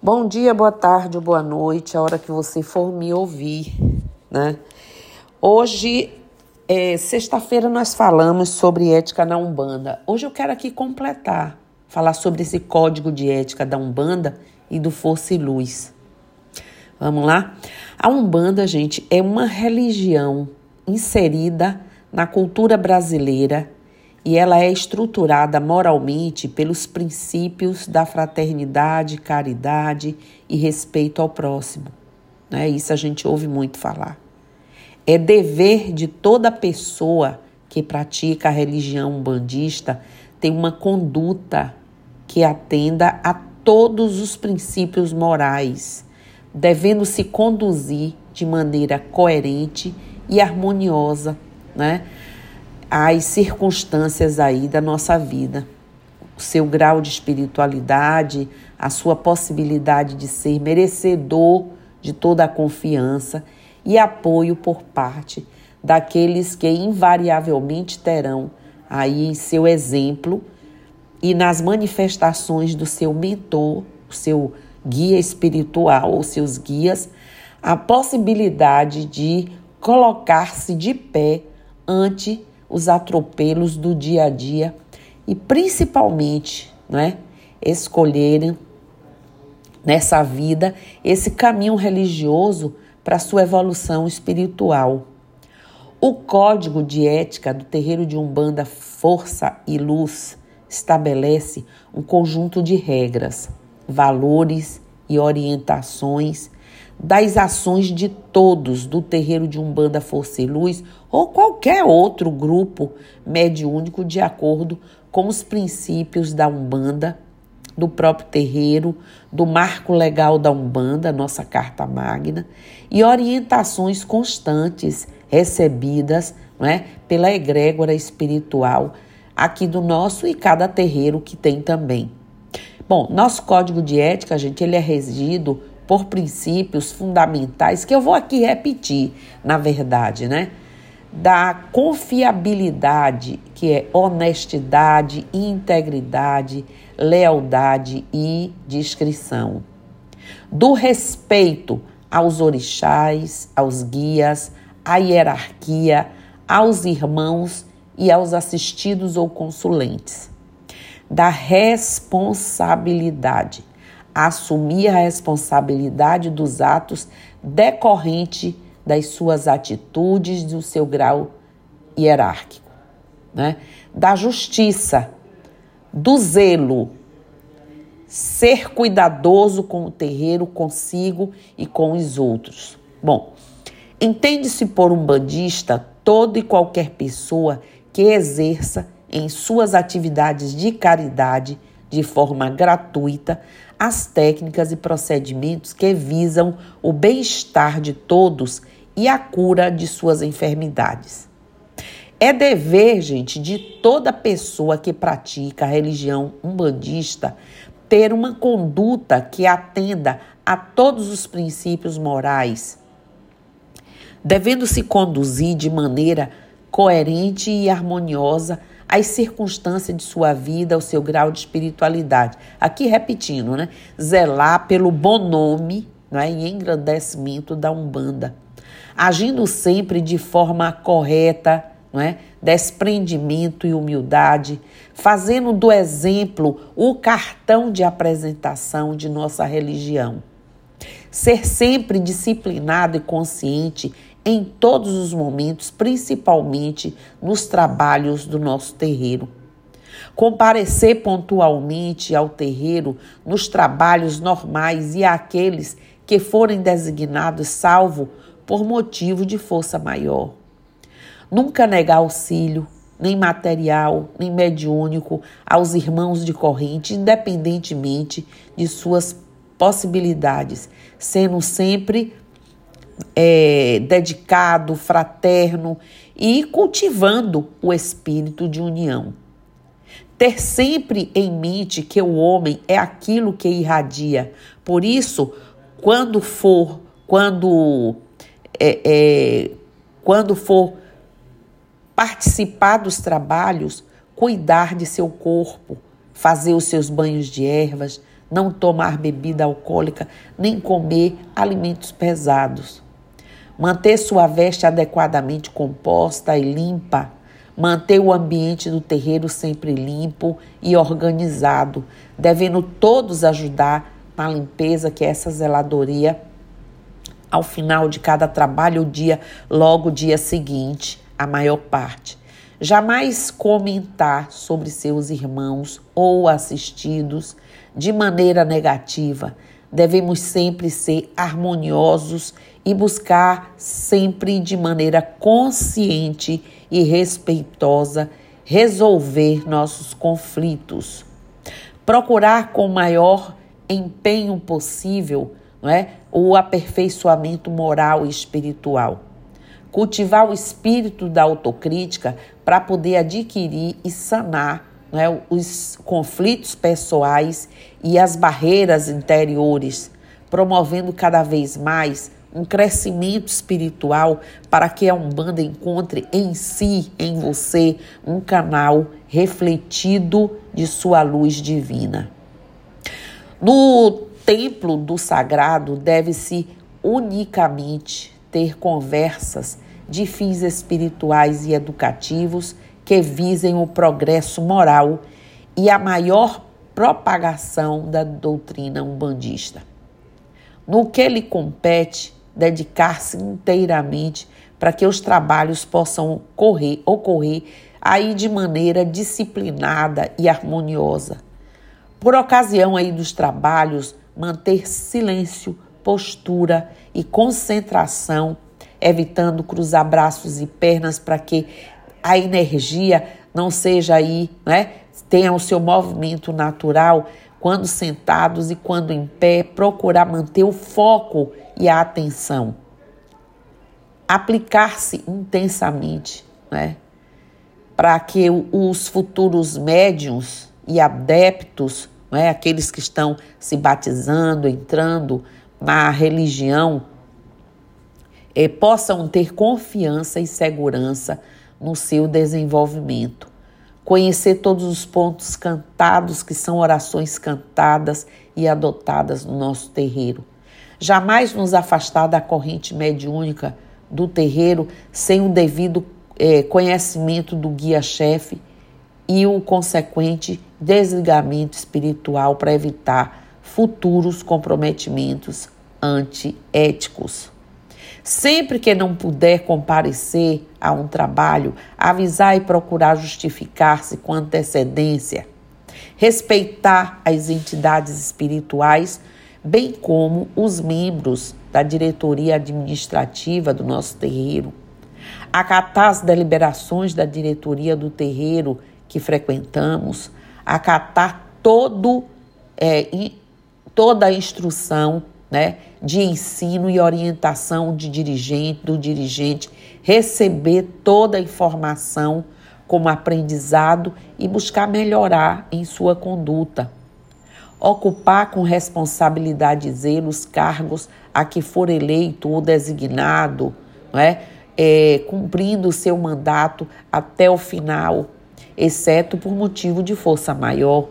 Bom dia, boa tarde, boa noite, a hora que você for me ouvir, né? Hoje, é, sexta-feira, nós falamos sobre ética na Umbanda. Hoje eu quero aqui completar, falar sobre esse código de ética da Umbanda e do Força e Luz. Vamos lá? A Umbanda, gente, é uma religião inserida na cultura brasileira e ela é estruturada moralmente pelos princípios da fraternidade, caridade e respeito ao próximo. Né? Isso a gente ouve muito falar. É dever de toda pessoa que pratica a religião bandista ter uma conduta que atenda a todos os princípios morais, devendo se conduzir de maneira coerente e harmoniosa, né? As circunstâncias aí da nossa vida, o seu grau de espiritualidade, a sua possibilidade de ser merecedor de toda a confiança e apoio por parte daqueles que invariavelmente terão aí em seu exemplo e nas manifestações do seu mentor, o seu guia espiritual ou seus guias, a possibilidade de colocar-se de pé ante os atropelos do dia a dia e principalmente, né, escolherem nessa vida esse caminho religioso para sua evolução espiritual. O código de ética do terreiro de Umbanda Força e Luz estabelece um conjunto de regras, valores e orientações das ações de todos do terreiro de Umbanda Força e Luz ou qualquer outro grupo mediúnico de acordo com os princípios da Umbanda, do próprio terreiro, do marco legal da Umbanda, nossa carta magna, e orientações constantes recebidas é, pela egrégora espiritual aqui do nosso e cada terreiro que tem também. Bom, nosso código de ética, gente, ele é regido por princípios fundamentais que eu vou aqui repetir, na verdade, né? Da confiabilidade, que é honestidade, integridade, lealdade e discrição. Do respeito aos orixás, aos guias, à hierarquia, aos irmãos e aos assistidos ou consulentes. Da responsabilidade assumir a responsabilidade dos atos decorrente das suas atitudes, do seu grau hierárquico, né? da justiça, do zelo, ser cuidadoso com o terreiro, consigo e com os outros. Bom, entende-se por um bandista toda e qualquer pessoa que exerça em suas atividades de caridade de forma gratuita as técnicas e procedimentos que visam o bem-estar de todos e a cura de suas enfermidades. É dever, gente, de toda pessoa que pratica a religião umbandista ter uma conduta que atenda a todos os princípios morais, devendo se conduzir de maneira coerente e harmoniosa as circunstâncias de sua vida, o seu grau de espiritualidade. Aqui repetindo, né? Zelar pelo bom nome né? e engrandecimento da Umbanda. Agindo sempre de forma correta, não é? desprendimento e humildade, fazendo do exemplo o cartão de apresentação de nossa religião. Ser sempre disciplinado e consciente em todos os momentos, principalmente nos trabalhos do nosso terreiro. Comparecer pontualmente ao terreiro nos trabalhos normais e àqueles que forem designados salvo por motivo de força maior. Nunca negar auxílio, nem material, nem mediúnico, aos irmãos de corrente, independentemente de suas possibilidades, sendo sempre é, dedicado, fraterno e cultivando o espírito de união. Ter sempre em mente que o homem é aquilo que irradia. Por isso, quando for, quando, é, é, quando for participar dos trabalhos, cuidar de seu corpo, fazer os seus banhos de ervas, não tomar bebida alcoólica, nem comer alimentos pesados. Manter sua veste adequadamente composta e limpa. Manter o ambiente do terreiro sempre limpo e organizado, devendo todos ajudar na limpeza que essa zeladoria ao final de cada trabalho, o dia, logo o dia seguinte, a maior parte. Jamais comentar sobre seus irmãos ou assistidos de maneira negativa. Devemos sempre ser harmoniosos e buscar sempre de maneira consciente e respeitosa resolver nossos conflitos. Procurar com o maior empenho possível não é? o aperfeiçoamento moral e espiritual. Cultivar o espírito da autocrítica para poder adquirir e sanar é? os conflitos pessoais e as barreiras interiores, promovendo cada vez mais um crescimento espiritual para que a Umbanda encontre em si, em você, um canal refletido de sua luz divina. No templo do sagrado deve-se unicamente ter conversas de fins espirituais e educativos que visem o progresso moral e a maior propagação da doutrina umbandista. No que lhe compete, dedicar-se inteiramente para que os trabalhos possam ocorrer, ocorrer aí de maneira disciplinada e harmoniosa. Por ocasião aí dos trabalhos, manter silêncio, postura e concentração, evitando cruzar braços e pernas para que a energia não seja aí, né? Tenha o seu movimento natural quando sentados e quando em pé, procurar manter o foco e a atenção. Aplicar-se intensamente, né? Para que os futuros médiums e adeptos não é? aqueles que estão se batizando, entrando na religião, eh, possam ter confiança e segurança no seu desenvolvimento. Conhecer todos os pontos cantados, que são orações cantadas e adotadas no nosso terreiro. Jamais nos afastar da corrente mediúnica do terreiro sem o devido eh, conhecimento do guia-chefe e o consequente desligamento espiritual para evitar futuros comprometimentos antiéticos. Sempre que não puder comparecer a um trabalho, avisar e procurar justificar-se com antecedência, respeitar as entidades espirituais, bem como os membros da diretoria administrativa do nosso terreiro, acatar as deliberações da diretoria do terreiro que frequentamos, acatar todo, é, toda a instrução né, de ensino e orientação de dirigente, do dirigente, receber toda a informação como aprendizado e buscar melhorar em sua conduta. Ocupar com responsabilidade e zelo os cargos a que for eleito ou designado, não é? É, cumprindo o seu mandato até o final exceto por motivo de força maior.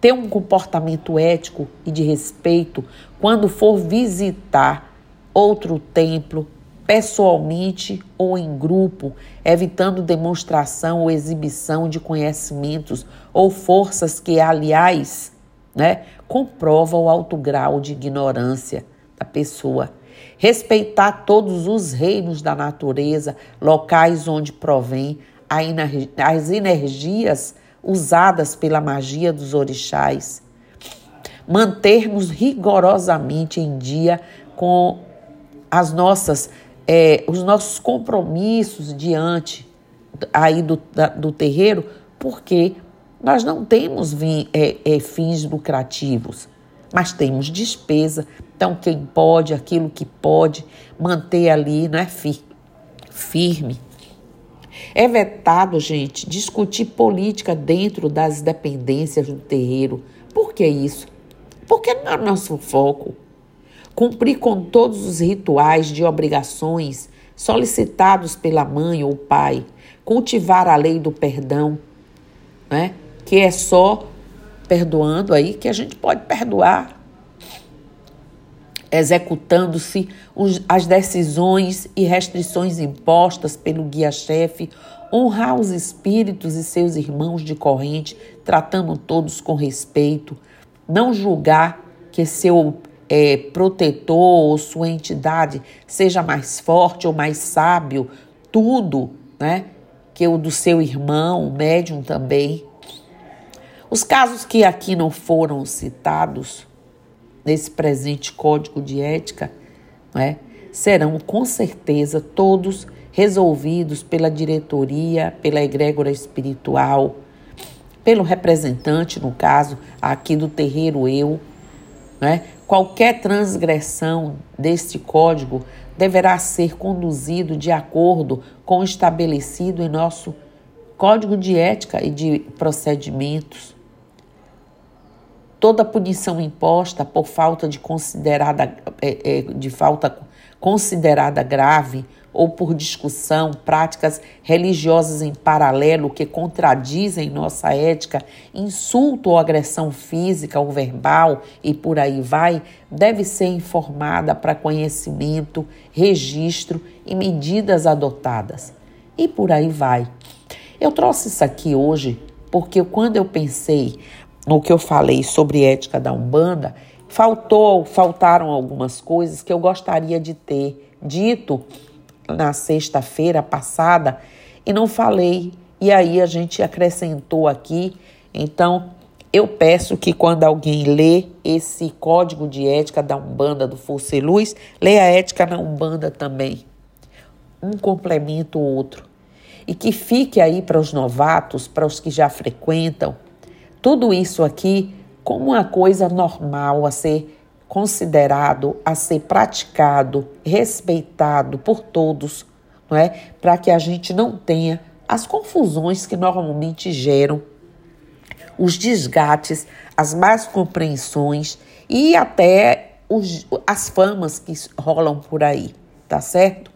Ter um comportamento ético e de respeito quando for visitar outro templo, pessoalmente ou em grupo, evitando demonstração ou exibição de conhecimentos ou forças que, aliás, né, comprova o alto grau de ignorância da pessoa. Respeitar todos os reinos da natureza, locais onde provém, as energias usadas pela magia dos orixás, mantermos rigorosamente em dia com as nossas, é, os nossos compromissos diante aí do, da, do terreiro, porque nós não temos vim, é, é, fins lucrativos, mas temos despesa. Então, quem pode, aquilo que pode, manter ali, não é firme é vetado, gente, discutir política dentro das dependências do terreiro. Por que isso? Porque não é nosso foco. Cumprir com todos os rituais de obrigações solicitados pela mãe ou pai. Cultivar a lei do perdão, né? que é só perdoando aí, que a gente pode perdoar, executando-se as decisões e restrições impostas pelo guia-chefe, honrar os espíritos e seus irmãos de corrente, tratando todos com respeito, não julgar que seu é, protetor ou sua entidade seja mais forte ou mais sábio, tudo, né? Que o do seu irmão, o médium também. Os casos que aqui não foram citados nesse presente código de ética, né, serão com certeza todos resolvidos pela diretoria, pela egrégora espiritual, pelo representante, no caso aqui do terreiro eu, né? Qualquer transgressão deste código deverá ser conduzido de acordo com o estabelecido em nosso Código de Ética e de Procedimentos. Toda punição imposta por falta de considerada é, é, de falta considerada grave ou por discussão, práticas religiosas em paralelo que contradizem nossa ética, insulto ou agressão física ou verbal e por aí vai, deve ser informada para conhecimento, registro e medidas adotadas. E por aí vai. Eu trouxe isso aqui hoje porque quando eu pensei no que eu falei sobre ética da Umbanda, faltou, faltaram algumas coisas que eu gostaria de ter dito na sexta-feira passada e não falei. E aí a gente acrescentou aqui. Então, eu peço que quando alguém lê esse código de ética da Umbanda do Força Luz, leia a ética na Umbanda também. Um complementa o outro. E que fique aí para os novatos, para os que já frequentam, tudo isso aqui como uma coisa normal a ser considerado a ser praticado, respeitado por todos, não é? Para que a gente não tenha as confusões que normalmente geram os desgates, as más compreensões e até os, as famas que rolam por aí, tá certo?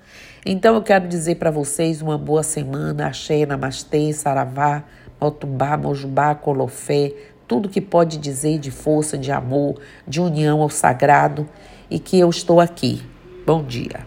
Então eu quero dizer para vocês uma boa semana, axé, namastê, saravá, motubá, mojubá, colofé, tudo que pode dizer de força, de amor, de união ao sagrado e que eu estou aqui. Bom dia.